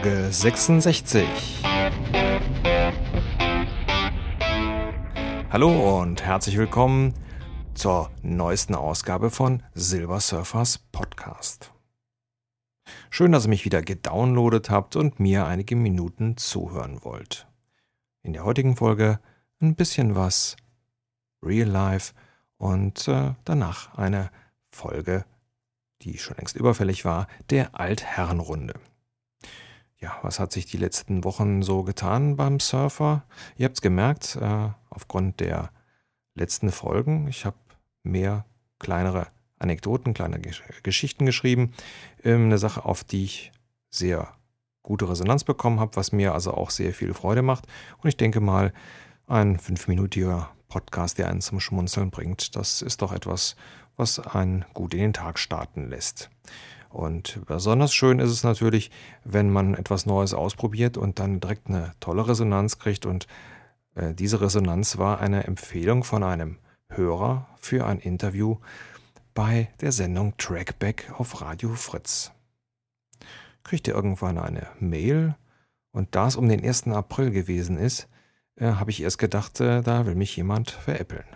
Folge 66. Hallo und herzlich willkommen zur neuesten Ausgabe von Silver Surfers Podcast. Schön, dass ihr mich wieder gedownloadet habt und mir einige Minuten zuhören wollt. In der heutigen Folge ein bisschen was Real Life und äh, danach eine Folge, die schon längst überfällig war, der Altherrenrunde. Ja, was hat sich die letzten Wochen so getan beim Surfer? Ihr habt es gemerkt, äh, aufgrund der letzten Folgen. Ich habe mehr kleinere Anekdoten, kleine Geschichten geschrieben. Ähm, eine Sache, auf die ich sehr gute Resonanz bekommen habe, was mir also auch sehr viel Freude macht. Und ich denke mal, ein fünfminütiger Podcast, der einen zum Schmunzeln bringt, das ist doch etwas, was einen gut in den Tag starten lässt. Und besonders schön ist es natürlich, wenn man etwas Neues ausprobiert und dann direkt eine tolle Resonanz kriegt. Und äh, diese Resonanz war eine Empfehlung von einem Hörer für ein Interview bei der Sendung Trackback auf Radio Fritz. Kriegt ihr irgendwann eine Mail und da es um den 1. April gewesen ist, äh, habe ich erst gedacht, äh, da will mich jemand veräppeln.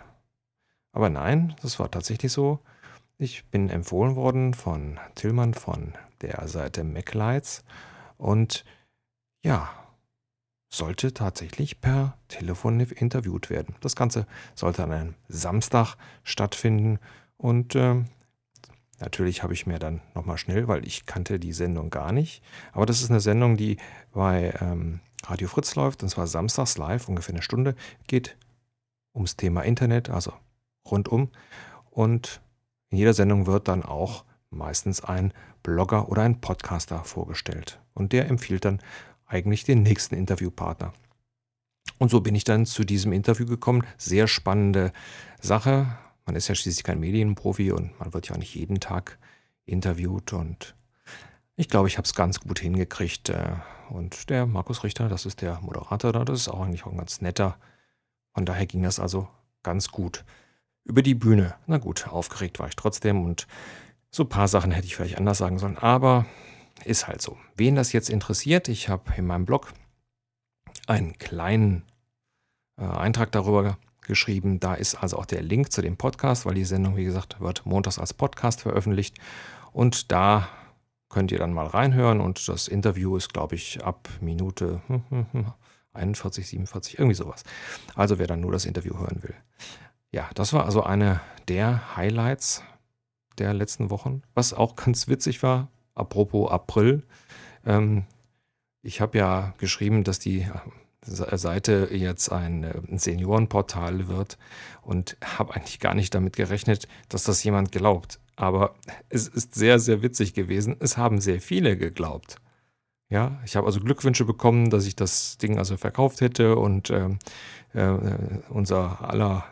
Aber nein, das war tatsächlich so. Ich bin empfohlen worden von Tillmann von der Seite MacLights und ja, sollte tatsächlich per Telefon interviewt werden. Das Ganze sollte an einem Samstag stattfinden und äh, natürlich habe ich mir dann nochmal schnell, weil ich kannte die Sendung gar nicht, aber das ist eine Sendung, die bei ähm, Radio Fritz läuft und zwar samstags live, ungefähr eine Stunde, geht ums Thema Internet, also rundum und in jeder Sendung wird dann auch meistens ein Blogger oder ein Podcaster vorgestellt. Und der empfiehlt dann eigentlich den nächsten Interviewpartner. Und so bin ich dann zu diesem Interview gekommen. Sehr spannende Sache. Man ist ja schließlich kein Medienprofi und man wird ja auch nicht jeden Tag interviewt. Und ich glaube, ich habe es ganz gut hingekriegt. Äh, und der Markus Richter, das ist der Moderator da, das ist auch eigentlich auch ein ganz netter. Von daher ging das also ganz gut über die Bühne. Na gut, aufgeregt war ich trotzdem und so ein paar Sachen hätte ich vielleicht anders sagen sollen, aber ist halt so. Wen das jetzt interessiert, ich habe in meinem Blog einen kleinen äh, Eintrag darüber geschrieben. Da ist also auch der Link zu dem Podcast, weil die Sendung, wie gesagt, wird montags als Podcast veröffentlicht. Und da könnt ihr dann mal reinhören. Und das Interview ist, glaube ich, ab Minute 41, 47, irgendwie sowas. Also wer dann nur das Interview hören will. Ja, das war also eine der Highlights der letzten Wochen. Was auch ganz witzig war, apropos April. Ähm, ich habe ja geschrieben, dass die äh, Seite jetzt ein äh, Seniorenportal wird und habe eigentlich gar nicht damit gerechnet, dass das jemand glaubt. Aber es ist sehr, sehr witzig gewesen. Es haben sehr viele geglaubt. Ja, ich habe also Glückwünsche bekommen, dass ich das Ding also verkauft hätte und ähm, äh, unser aller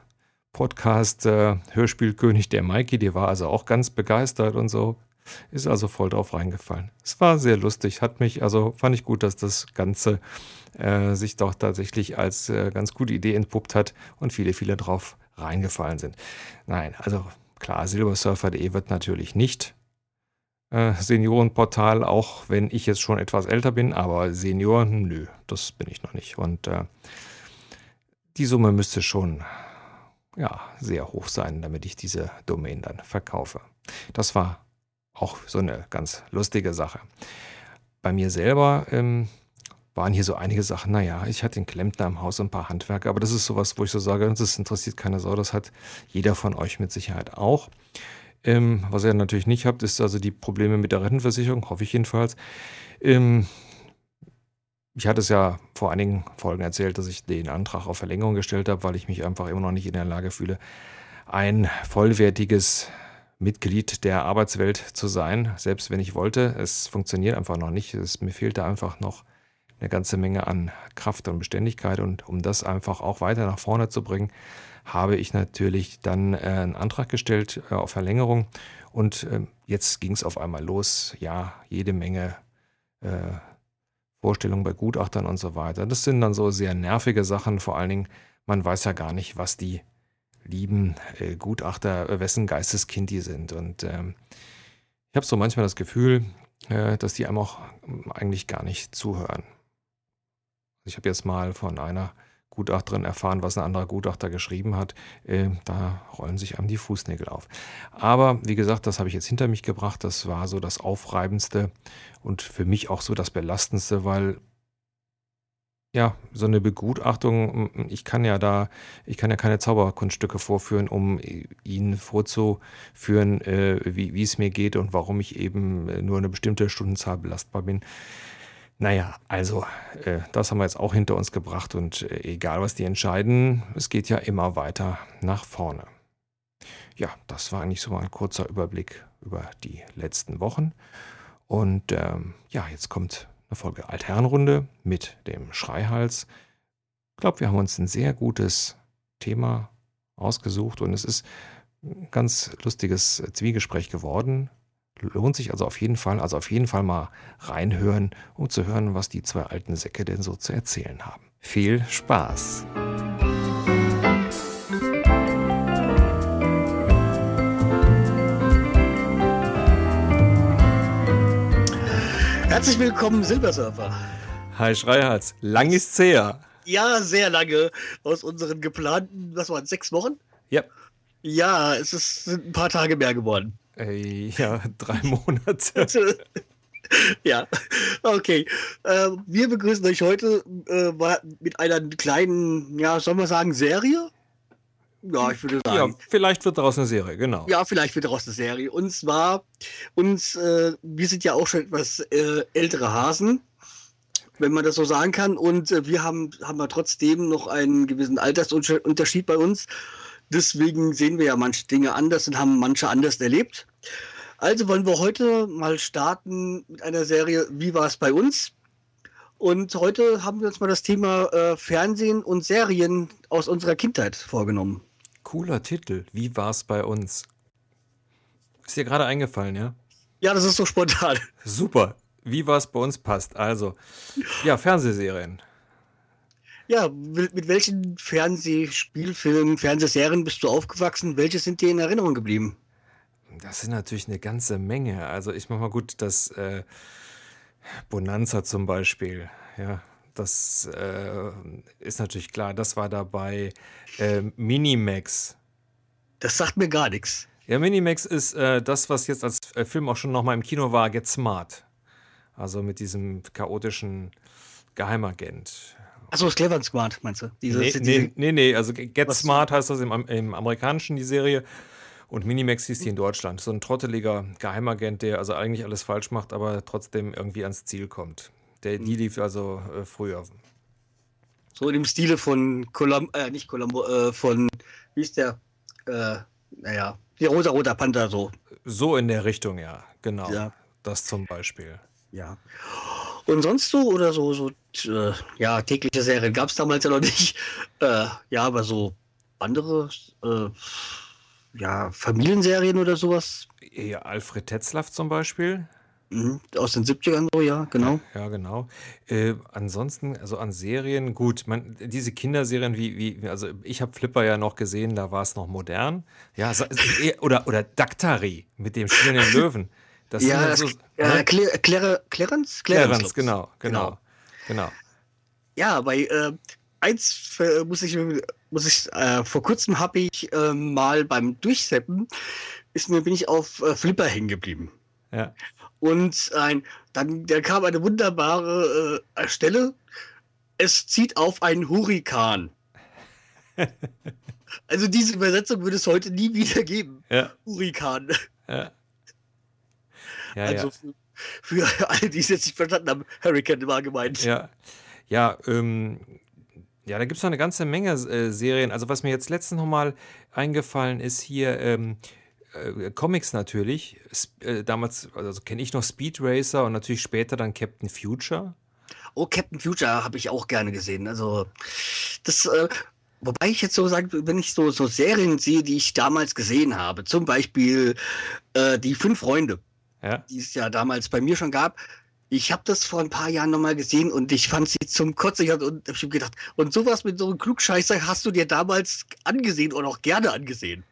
Podcast äh, Hörspielkönig der Mikey, der war also auch ganz begeistert und so. Ist also voll drauf reingefallen. Es war sehr lustig, hat mich, also fand ich gut, dass das Ganze äh, sich doch tatsächlich als äh, ganz gute Idee entpuppt hat und viele, viele drauf reingefallen sind. Nein, also klar, silversurfer.de wird natürlich nicht äh, Seniorenportal, auch wenn ich jetzt schon etwas älter bin, aber Senioren, nö, das bin ich noch nicht. Und äh, die Summe müsste schon ja, sehr hoch sein, damit ich diese Domain dann verkaufe. Das war auch so eine ganz lustige Sache. Bei mir selber ähm, waren hier so einige Sachen, naja, ich hatte den Klempner im Haus und ein paar Handwerker, aber das ist sowas, wo ich so sage, das interessiert keine Sau, das hat jeder von euch mit Sicherheit auch. Ähm, was ihr natürlich nicht habt, ist also die Probleme mit der Rentenversicherung, hoffe ich jedenfalls. Ähm, ich hatte es ja vor einigen Folgen erzählt, dass ich den Antrag auf Verlängerung gestellt habe, weil ich mich einfach immer noch nicht in der Lage fühle, ein vollwertiges Mitglied der Arbeitswelt zu sein, selbst wenn ich wollte. Es funktioniert einfach noch nicht. Es, mir fehlt da einfach noch eine ganze Menge an Kraft und Beständigkeit. Und um das einfach auch weiter nach vorne zu bringen, habe ich natürlich dann äh, einen Antrag gestellt äh, auf Verlängerung. Und äh, jetzt ging es auf einmal los. Ja, jede Menge äh, Vorstellungen bei Gutachtern und so weiter. Das sind dann so sehr nervige Sachen. Vor allen Dingen, man weiß ja gar nicht, was die lieben äh, Gutachter, äh, wessen Geisteskind die sind. Und ähm, ich habe so manchmal das Gefühl, äh, dass die einem auch eigentlich gar nicht zuhören. Ich habe jetzt mal von einer Gutachterin erfahren, was ein anderer Gutachter geschrieben hat. Äh, da rollen sich einem die Fußnägel auf. Aber wie gesagt, das habe ich jetzt hinter mich gebracht. Das war so das Aufreibendste und für mich auch so das Belastendste, weil ja, so eine Begutachtung, ich kann ja da, ich kann ja keine Zauberkunststücke vorführen, um Ihnen vorzuführen, äh, wie, wie es mir geht und warum ich eben äh, nur eine bestimmte Stundenzahl belastbar bin. Naja, also, äh, das haben wir jetzt auch hinter uns gebracht und äh, egal was die entscheiden, es geht ja immer weiter nach vorne. Ja, das war eigentlich so mal ein kurzer Überblick über die letzten Wochen. Und ähm, ja, jetzt kommt eine Folge Altherrenrunde mit dem Schreihals. Ich glaube, wir haben uns ein sehr gutes Thema ausgesucht und es ist ein ganz lustiges Zwiegespräch geworden. Lohnt sich also auf jeden Fall, also auf jeden Fall mal reinhören, um zu hören, was die zwei alten Säcke denn so zu erzählen haben. Viel Spaß! Herzlich willkommen, Silbersurfer. Hi Schreihals, lang ist's her. Ja, sehr lange. Aus unseren geplanten, was waren sechs Wochen? Ja. Ja, es ist, sind ein paar Tage mehr geworden. Äh, ja, drei Monate. ja, okay. Äh, wir begrüßen euch heute äh, mit einer kleinen, ja, soll man sagen, Serie? Ja, ich würde sagen. Ja, vielleicht wird daraus eine Serie, genau. Ja, vielleicht wird daraus eine Serie. Und zwar, uns, äh, wir sind ja auch schon etwas äh, ältere Hasen, wenn man das so sagen kann. Und äh, wir haben, haben ja trotzdem noch einen gewissen Altersunterschied bei uns. Deswegen sehen wir ja manche Dinge anders und haben manche anders erlebt. Also wollen wir heute mal starten mit einer Serie Wie war es bei uns? Und heute haben wir uns mal das Thema äh, Fernsehen und Serien aus unserer Kindheit vorgenommen. Cooler Titel. Wie war es bei uns? Ist dir gerade eingefallen, ja? Ja, das ist so spontan. Super. Wie war es bei uns passt. Also, ja, Fernsehserien. Ja, mit welchen Fernsehspielfilmen, Fernsehserien bist du aufgewachsen? Welche sind dir in Erinnerung geblieben? Das sind natürlich eine ganze Menge. Also ich mach mal gut, das äh, Bonanza zum Beispiel, ja, das äh, ist natürlich klar. Das war dabei äh, Minimax. Das sagt mir gar nichts. Ja, Minimax ist äh, das, was jetzt als äh, Film auch schon nochmal im Kino war, Get Smart. Also mit diesem chaotischen Geheimagent. Achso, das Clever Smart, meinst du? Diese, nee, diese, nee, nee, nee, also Get Smart heißt das im, im Amerikanischen, die Serie. Und Minimax hieß die in Deutschland. So ein trotteliger Geheimagent, der also eigentlich alles falsch macht, aber trotzdem irgendwie ans Ziel kommt. Der, die lief also äh, früher. So in dem Stile von Columbo, äh, nicht Columbo, äh, von, wie ist der? Äh, naja, die rosa-roter Panther so. So in der Richtung, ja, genau. Ja. Das zum Beispiel. Ja. Und sonst so oder so, so äh, ja, tägliche Serien gab es damals ja noch nicht. Äh, ja, aber so andere, äh, ja, Familienserien oder sowas. Ja, Alfred Tetzlaff zum Beispiel. Mhm, aus den 70ern so, ja, genau. Ja, genau. Äh, ansonsten, also an Serien, gut, man, diese Kinderserien wie, wie also ich habe Flipper ja noch gesehen, da war es noch modern. Ja, oder, oder Daktari mit dem spielenden Löwen. Das ja, das, so, äh, ne? Cl Cl Clarence? Clarence, Clarence genau, genau, genau, genau. Ja, bei äh, eins äh, muss ich, muss ich äh, vor kurzem habe ich äh, mal beim Durchseppen, ist mir, bin ich auf äh, Flipper hängen geblieben. Ja. Und ein, dann da kam eine wunderbare äh, Stelle. Es zieht auf einen Hurrikan. also diese Übersetzung würde es heute nie wieder geben. Ja. Hurrikan. Ja. Ja also ja. Für, für, alle, die es jetzt nicht verstanden haben, Hurricane war gemeint. Ja, ja, ähm, ja, da gibt es noch eine ganze Menge äh, Serien. Also was mir jetzt letztens nochmal eingefallen ist hier, ähm, äh, Comics natürlich. Äh, damals, also kenne ich noch Speed Racer und natürlich später dann Captain Future. Oh, Captain Future habe ich auch gerne gesehen. Also, das, äh, wobei ich jetzt so sage, wenn ich so, so Serien sehe, die ich damals gesehen habe, zum Beispiel äh, die Fünf Freunde, ja. die es ja damals bei mir schon gab. Ich habe das vor ein paar Jahren nochmal gesehen und ich fand sie zum Kotzen. Und ich habe gedacht, und sowas mit so einem Klugscheißer hast du dir damals angesehen oder auch gerne angesehen.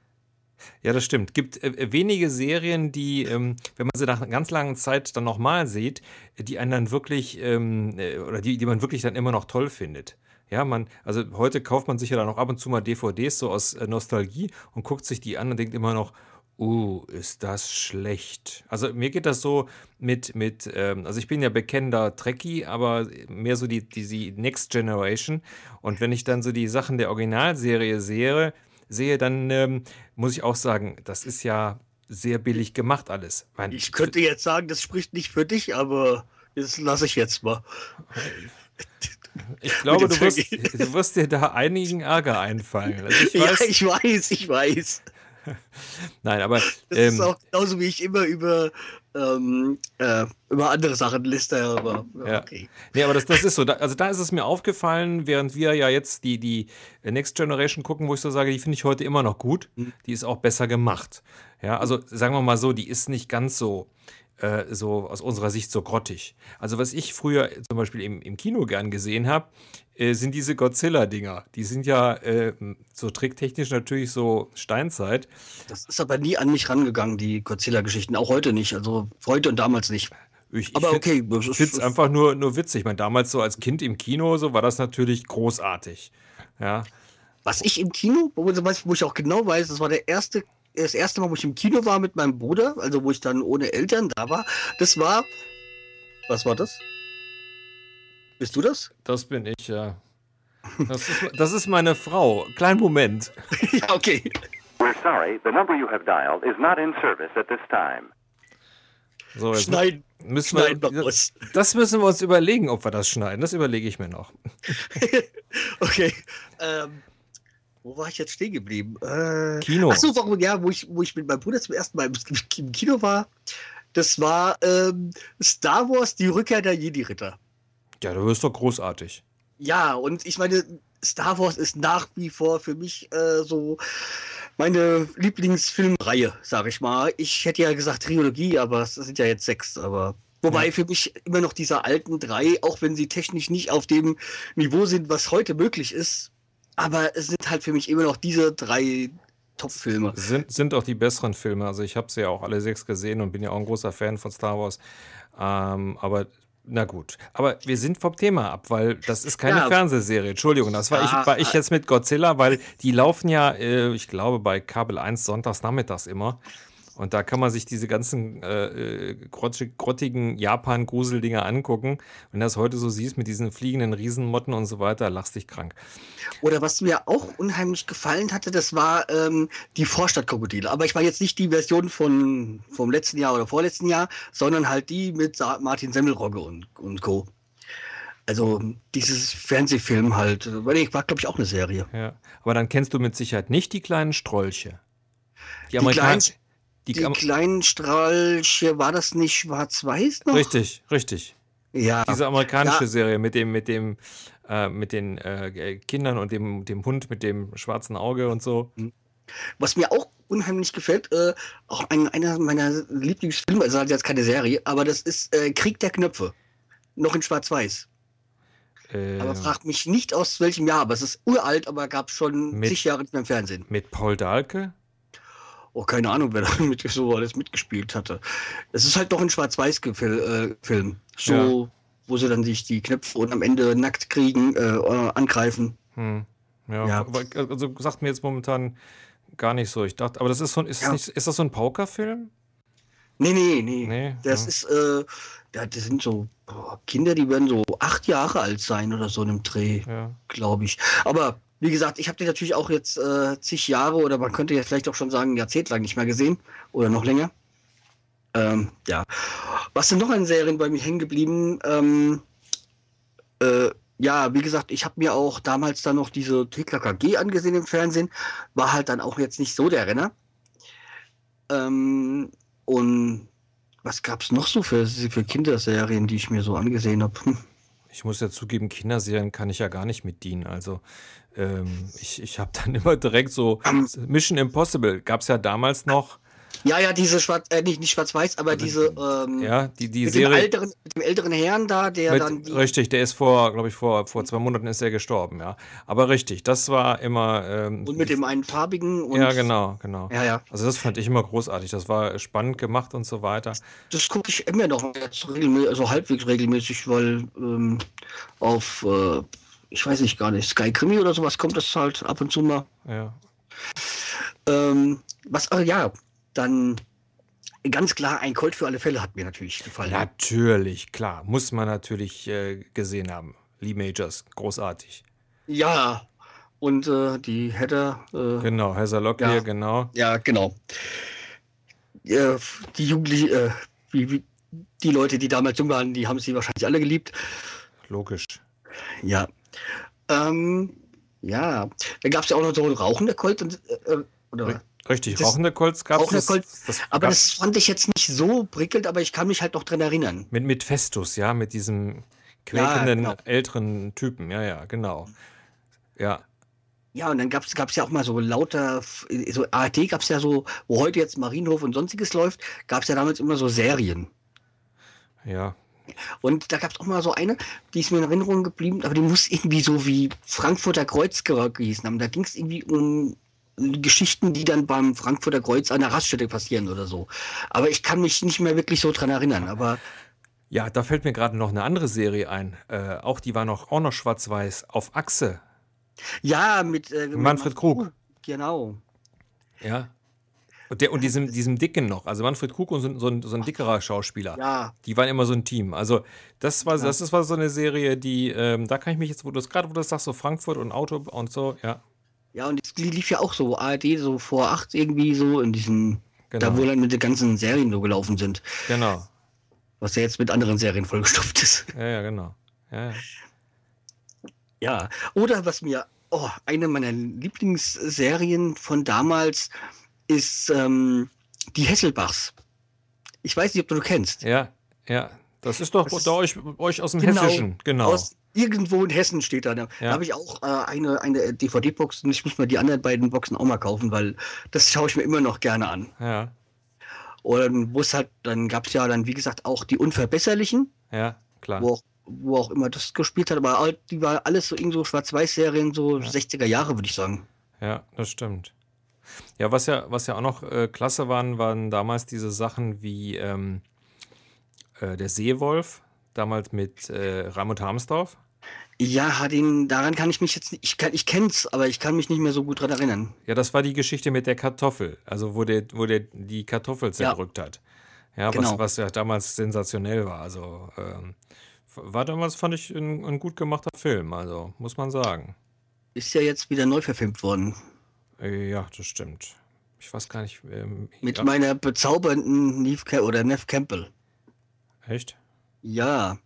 Ja, das stimmt. Gibt äh, wenige Serien, die, ähm, wenn man sie nach einer ganz langen Zeit dann nochmal sieht, die einen dann wirklich, ähm, äh, oder die, die man wirklich dann immer noch toll findet. Ja, man, also heute kauft man sich ja dann auch ab und zu mal DVDs so aus äh, Nostalgie und guckt sich die an und denkt immer noch, uh, ist das schlecht. Also mir geht das so mit, mit ähm, also ich bin ja bekennender Trekkie, aber mehr so die, die, die Next Generation. Und wenn ich dann so die Sachen der Originalserie sehe, sehe, dann ähm, muss ich auch sagen, das ist ja sehr billig gemacht alles. Mein, ich könnte jetzt sagen, das spricht nicht für dich, aber das lasse ich jetzt mal. Ich glaube, du wirst, du wirst, dir da einigen Ärger einfallen. Also ich weiß, ja, ich weiß, ich weiß. Nein, aber. Das ähm, ist auch genauso wie ich immer über, ähm, äh, über andere Sachen liste, aber ja. okay. Nee, aber das, das ist so. Da, also da ist es mir aufgefallen, während wir ja jetzt die, die Next Generation gucken, wo ich so sage, die finde ich heute immer noch gut. Mhm. Die ist auch besser gemacht. Ja, also sagen wir mal so, die ist nicht ganz so äh, so aus unserer Sicht so grottig. Also was ich früher zum Beispiel im, im Kino gern gesehen habe, äh, sind diese Godzilla-Dinger. Die sind ja äh, so tricktechnisch natürlich so Steinzeit. Das ist aber nie an mich rangegangen, die Godzilla-Geschichten. Auch heute nicht. Also heute und damals nicht. Ich, aber ich find, okay. Ich finde es einfach nur, nur witzig. Ich meine, damals so als Kind im Kino, so war das natürlich großartig. Ja. Was ich im Kino, wo, wo ich auch genau weiß, das war der erste das erste Mal, wo ich im Kino war mit meinem Bruder, also wo ich dann ohne Eltern da war, das war. Was war das? Bist du das? Das bin ich, ja. Das ist, das ist meine Frau. Kleinen Moment. ja, okay. We're sorry, the number you have dialed is not in service at this time. So, jetzt schneiden. Müssen schneiden wir, das, das müssen wir uns überlegen, ob wir das schneiden. Das überlege ich mir noch. okay. Ähm, wo war ich jetzt stehen geblieben? Äh, Kino. Achso, warum, ja, wo ich, wo ich mit meinem Bruder zum ersten Mal im Kino war, das war ähm, Star Wars, die Rückkehr der Jedi-Ritter. Ja, du wirst doch großartig. Ja, und ich meine, Star Wars ist nach wie vor für mich äh, so meine Lieblingsfilmreihe, sag ich mal. Ich hätte ja gesagt Trilogie, aber es sind ja jetzt sechs, aber. Wobei ja. für mich immer noch diese alten drei, auch wenn sie technisch nicht auf dem Niveau sind, was heute möglich ist, aber es sind halt für mich immer noch diese drei Top-Filme. Sind, sind auch die besseren Filme. Also ich habe sie ja auch alle sechs gesehen und bin ja auch ein großer Fan von Star Wars. Ähm, aber na gut, aber wir sind vom Thema ab, weil das ist keine ja. Fernsehserie. Entschuldigung, das war, ich, war ich jetzt mit Godzilla, weil die laufen ja, äh, ich glaube, bei Kabel 1 sonntags nachmittags immer. Und da kann man sich diese ganzen äh, äh grottigen Japan-Gruseldinger angucken. Wenn du das heute so siehst mit diesen fliegenden Riesenmotten und so weiter, lachst dich krank. Oder was mir auch unheimlich gefallen hatte, das war ähm, die Vorstadtkrokodile. Aber ich war jetzt nicht die Version von vom letzten Jahr oder vorletzten Jahr, sondern halt die mit Martin Semmelrogge und, und Co. Also dieses Fernsehfilm halt, weil ich war, glaube ich, auch eine Serie. Ja, aber dann kennst du mit Sicherheit nicht die kleinen Strolche. Die, die Amerikaner. Die, die kleinen Strahlte, war das nicht schwarz-weiß noch? Richtig, richtig. Ja. Diese amerikanische ja. Serie mit dem, mit dem, äh, mit den äh, Kindern und dem, dem Hund mit dem schwarzen Auge und so. Mhm. Was mir auch unheimlich gefällt, äh, auch ein, einer meiner Lieblingsfilme, also jetzt keine Serie, aber das ist äh, Krieg der Knöpfe. Noch in Schwarz-Weiß. Äh, aber fragt mich nicht aus welchem Jahr, aber es ist uralt, aber gab schon mit, zig Jahre im Fernsehen. Mit Paul Dahlke? Oh, keine Ahnung, wer da mit, so alles mitgespielt hatte. Es ist halt doch ein Schwarz-Weiß-Film. Äh, so, ja. wo sie dann sich die Knöpfe und am Ende nackt kriegen, äh, angreifen. Hm. Ja, ja. also sagt mir jetzt momentan gar nicht so. Ich dachte, aber das ist so, ist, ja. nicht, ist das so ein Pokerfilm? Nee, nee, nee. nee das ja. ist, äh, das sind so Kinder, die werden so acht Jahre alt sein oder so in einem Dreh, ja. glaube ich. Aber wie gesagt, ich habe den natürlich auch jetzt äh, zig Jahre oder man könnte jetzt vielleicht auch schon sagen, jahrzehntelang nicht mehr gesehen oder noch länger. Ähm, ja. Was sind noch an Serien bei mir hängen geblieben? Ähm, äh, ja, wie gesagt, ich habe mir auch damals dann noch diese Tickler KG angesehen im Fernsehen. War halt dann auch jetzt nicht so der Renner. Ähm, und was gab es noch so für, für Kinderserien, die ich mir so angesehen habe? Ich muss ja zugeben, Kinderserien kann ich ja gar nicht mit dienen. Also ähm, ich, ich habe dann immer direkt so Mission Impossible gab es ja damals noch. Ja, ja, diese schwarz, äh, nicht, nicht schwarz-weiß, aber Also, diese, ähm, Ja, die, die mit, dem Serie. älteren, mit dem älteren Herrn da, der Mit, dann die, richtig, der ist vor, glaube ich, vor, vor zwei Monaten ist er gestorben, ja. Aber richtig, das war immer. Ähm, und mit dem einen farbigen und ja, genau, genau. Ja, ja. Also das fand ich immer großartig. Das war spannend gemacht und so weiter. Das gucke ich immer noch jetzt regelmäßig, also halbwegs regelmäßig, weil ähm, auf, äh, ich weiß nicht gar nicht, Sky Krimi oder sowas kommt das halt ab und zu mal. Ja. Ähm, was, äh, ja, dann ganz klar, ein Colt für alle Fälle hat mir natürlich gefallen. Natürlich, klar. Muss man natürlich äh, gesehen haben. Lee Majors, großartig. Ja, und äh, die Heather, äh, Genau, Heather Locklear, Ja. genau. ja, genau. Äh, die Jugendlichen, äh, wie, wie, die Leute, die damals jung waren, die haben sie wahrscheinlich alle geliebt. Logisch. Ja. Ähm, ja, da gab es ja auch noch so einen rauchender Colt. Und, äh, oder, Richtig, Das- rauchende Colts gab es. Aber das fand ich jetzt nicht so prickelnd, aber ich kann mich halt noch dran erinnern. Mit, mit Festus, ja, mit diesem Ja, quäkenden genau. älteren Typen. Ja, ja, genau. Ja, Ja, und dann gab es ja auch mal so lauter, so ARD gab es ja so, wo heute jetzt Marienhof und sonstiges läuft, gab es ja damals immer so Serien. ja. Und da gab es auch mal so eine, die ist mir in Erinnerung geblieben, aber die muss irgendwie so wie Frankfurter Kreuz gehießen haben. Da ging es irgendwie um Geschichten, die dann beim Frankfurter Kreuz an der Raststätte passieren oder so. Aber ich kann mich nicht mehr wirklich so dran erinnern. Aber Ja, da fällt mir gerade noch eine andere Serie ein. Äh, auch die war noch, auch noch schwarz-weiß. Auf Achse. ja, mit, äh, Manfred Krug. Genau. Ja. Und, der, und diesem, diesem Dicken noch. Also Manfred Krug und so, so, ein, so ein dickerer Schauspieler. Ja, Die waren immer so ein Team. Also das war, Ja. das ist war so eine Serie, die, ähm, da kann ich mich jetzt, wo du es gerade, wo du das sagst, so Frankfurt und Auto und so, ja, ja, und die lief ja auch so ARD so vor acht irgendwie so in diesem, genau. da wo dann mit den ganzen Serien so gelaufen sind. genau. Was ja jetzt mit anderen Serien vollgestopft ist. Ja, ja, genau. Ja, ja. Ja, oder was mir, oh, eine meiner Lieblingsserien von damals ist ähm, die Hesselbachs. Ich weiß nicht, ob du du kennst. ja, ja. Das ist doch Das da euch, euch aus dem Genau. Hessischen, genau. Aus irgendwo in Hessen steht da. Da Ja. habe ich auch äh, eine, eine DVD-Box und ich muss mir die anderen beiden Boxen auch mal kaufen, weil das schaue ich mir immer noch gerne an. Ja, Und wo es halt, dann gab es ja dann, wie gesagt, auch die Unverbesserlichen, ja, klar. wo auch, wo auch immer das gespielt hat, aber all- die war alles so irgend so Schwarz-Weiß-Serien, so 60er Jahre, würde ich sagen. Ja, das stimmt. Ja, was ja, was ja auch noch äh, klasse waren, waren damals diese Sachen wie ähm, äh, der Seewolf, damals mit äh, Raimund Harmsdorf. Ja, den, daran kann ich mich jetzt nicht, ich, kann, ich kenn's, aber ich kann mich nicht mehr so gut dran erinnern. Ja, das war die Geschichte mit der Kartoffel, also wo der, wo der die Kartoffel zerdrückt hat. Ja, Genau. was, was ja damals sensationell war. Also ähm, war damals, fand ich, ein, ein gut gemachter Film, also muss man sagen. Ist ja jetzt wieder neu verfilmt worden. Äh, ja, das stimmt. Ich weiß gar nicht. Ähm, Mit ja, meiner bezaubernden Neve oder Nev Campbell. Echt? Ja.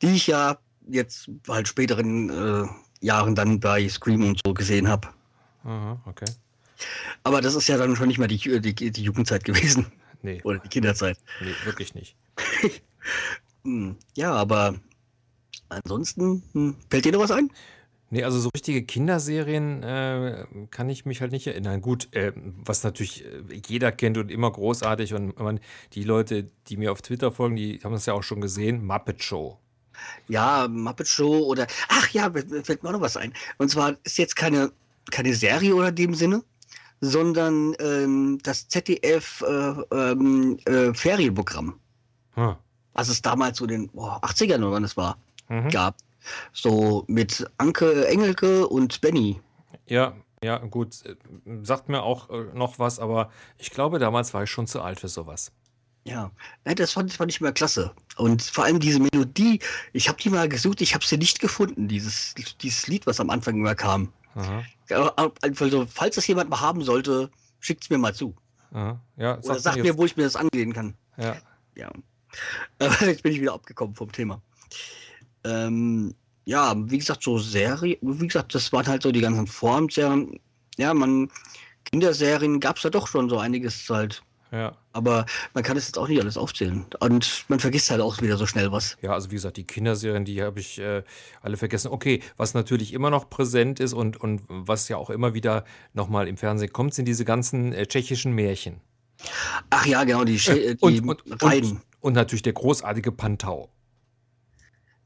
Die ich ja jetzt halt späteren äh, Jahren dann bei Scream und so gesehen habe. Aha, okay. Aber das ist ja dann schon nicht mal die, die, die Jugendzeit gewesen. Nee, Oder die Kinderzeit. nee, wirklich nicht. Hm, Ja, aber ansonsten, hm, fällt dir noch was ein? Nee, also so richtige Kinderserien äh, kann ich mich halt nicht erinnern. Gut, äh, was natürlich äh, jeder kennt und immer großartig und man, die Leute, die mir auf Twitter folgen, die haben das ja auch schon gesehen, Muppet Show. Ja, Muppet Show oder. Ach ja, fällt mir auch noch was ein. Und zwar ist jetzt keine, keine Serie oder dem Sinne, sondern ähm, das ZDF äh, ähm, äh, Ferienprogramm, Hm. was es damals so in den boah, 80ern oder wann es war, Mhm. gab. So mit Anke Engelke und Benny. Ja, ja, gut. äh, Sagt mir auch äh, noch was, aber ich glaube, damals war ich schon zu alt für sowas. Ja, das fand, fand ich immer klasse. Und vor allem diese Melodie, ich habe die mal gesucht, ich habe sie nicht gefunden, dieses, dieses Lied, was am Anfang immer kam. Aha, Also, falls das jemand mal haben sollte, schickt es mir mal zu. aha. Ja, Oder sagt mir jetzt- wo ich mir das ansehen kann. ja. Ja. Aber jetzt bin ich wieder abgekommen vom Thema. Ähm, ja, wie gesagt, so Serie, wie gesagt, das waren halt so die ganzen Formserien. Ja, man, Kinderserien gab es da doch schon so einiges halt. Ja. Aber man kann es jetzt auch nicht alles aufzählen. Und man vergisst halt auch wieder so schnell was. Ja, also wie gesagt, die Kinderserien, die habe ich äh, alle vergessen. Okay, was natürlich immer noch präsent ist und, und was ja auch immer wieder nochmal im Fernsehen kommt, sind diese ganzen äh, tschechischen Märchen. Ach ja, genau, die, äh, die und, und, und, und, natürlich der großartige Pantau.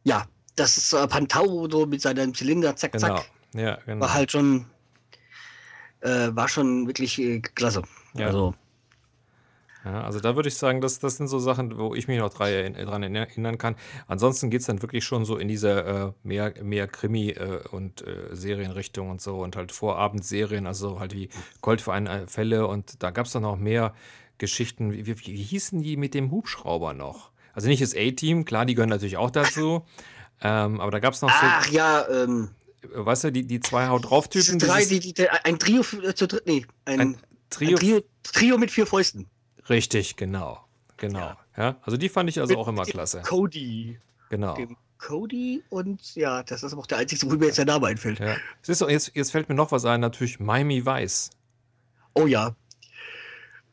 Ja, das ist äh, Pantau so mit seinem Zylinder, zack, genau. zack. Ja, genau. War halt schon, äh, war schon wirklich äh, klasse. Ja. Also, ja, also da würde ich sagen, das, das sind so Sachen, wo ich mich noch dran erinnern kann. Ansonsten geht es dann wirklich schon so in diese äh, mehr, mehr Krimi- äh, und äh, Serienrichtung und so und halt Vorabendserien, also halt wie Goldverein-Fälle und da gab es dann noch mehr Geschichten. Wie, wie, wie, hießen die mit dem Hubschrauber noch? Also nicht das A-Team, klar, die gehören natürlich auch dazu. ähm, aber da gab es noch so. Ach ja, ähm. Weißt du, die, die zwei Haut drauf Typen. Drei, die, die, ein Trio äh, zu dritt, nee, ein, ein Trio, ein Trio, Trio mit vier Fäusten. Richtig, genau. Genau. Ja. ja. Also die fand ich also mit, auch immer klasse. Cody. Genau. Dem Cody und ja, das ist auch der einzige, wo mir jetzt der Name einfällt. Ja. Siehst du, jetzt, jetzt fällt mir noch was ein, natürlich Miami Weiß. Oh ja.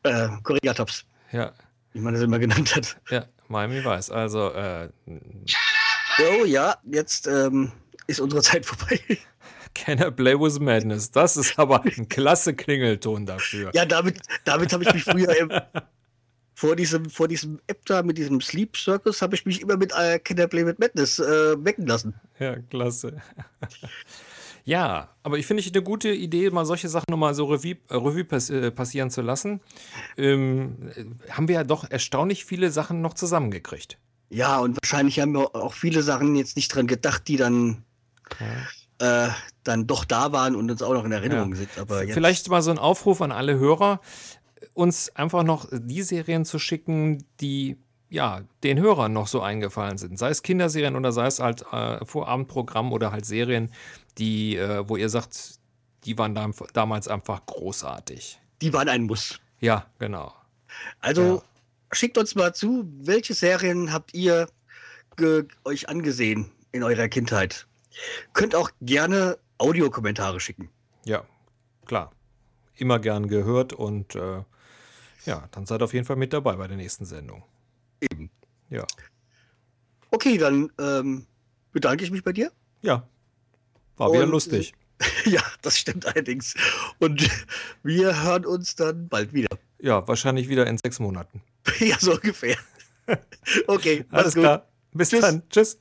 Äh, Tops. Ja. Wie man das immer genannt hat. Ja, Miami Weiß. Also, äh. Oh ja, jetzt ähm, ist unsere Zeit vorbei. Can I Play with Madness? Das ist aber ein klasse Klingelton dafür. Ja, damit, damit habe ich mich früher im, vor diesem, vor diesem App da mit diesem Sleep Circus habe ich mich immer mit äh, Can I Play with Madness äh, wecken lassen. Ja, klasse. Ja, aber ich finde ich eine gute Idee, mal solche Sachen nochmal so Revue, äh, Revue pass, äh, passieren zu lassen. Ähm, haben wir ja doch erstaunlich viele Sachen noch zusammengekriegt. Ja, und wahrscheinlich haben wir auch viele Sachen jetzt nicht dran gedacht, die dann ja äh, dann doch da waren und uns auch noch in Erinnerung ja. sind. Aber Vielleicht mal so ein Aufruf an alle Hörer, uns einfach noch die Serien zu schicken, die ja, den Hörern noch so eingefallen sind. Sei es Kinderserien oder sei es halt äh, Vorabendprogramm oder halt Serien, die, äh, wo ihr sagt, die waren da, damals einfach großartig. Die waren ein Muss. Ja, genau. Also ja. schickt uns mal zu, welche Serien habt ihr euch angesehen in eurer Kindheit? Könnt auch gerne Audiokommentare schicken. Ja, klar. Immer gern gehört und äh, ja, dann seid auf jeden Fall mit dabei bei der nächsten Sendung. Eben. Ja. Okay, dann ähm, bedanke ich mich bei dir. Ja. War wieder und, lustig. Ja, das stimmt allerdings. Und wir hören uns dann bald wieder. Ja, wahrscheinlich wieder in sechs Monaten. ja, so ungefähr. Okay, alles klar. Bis Tschüss. dann. Tschüss.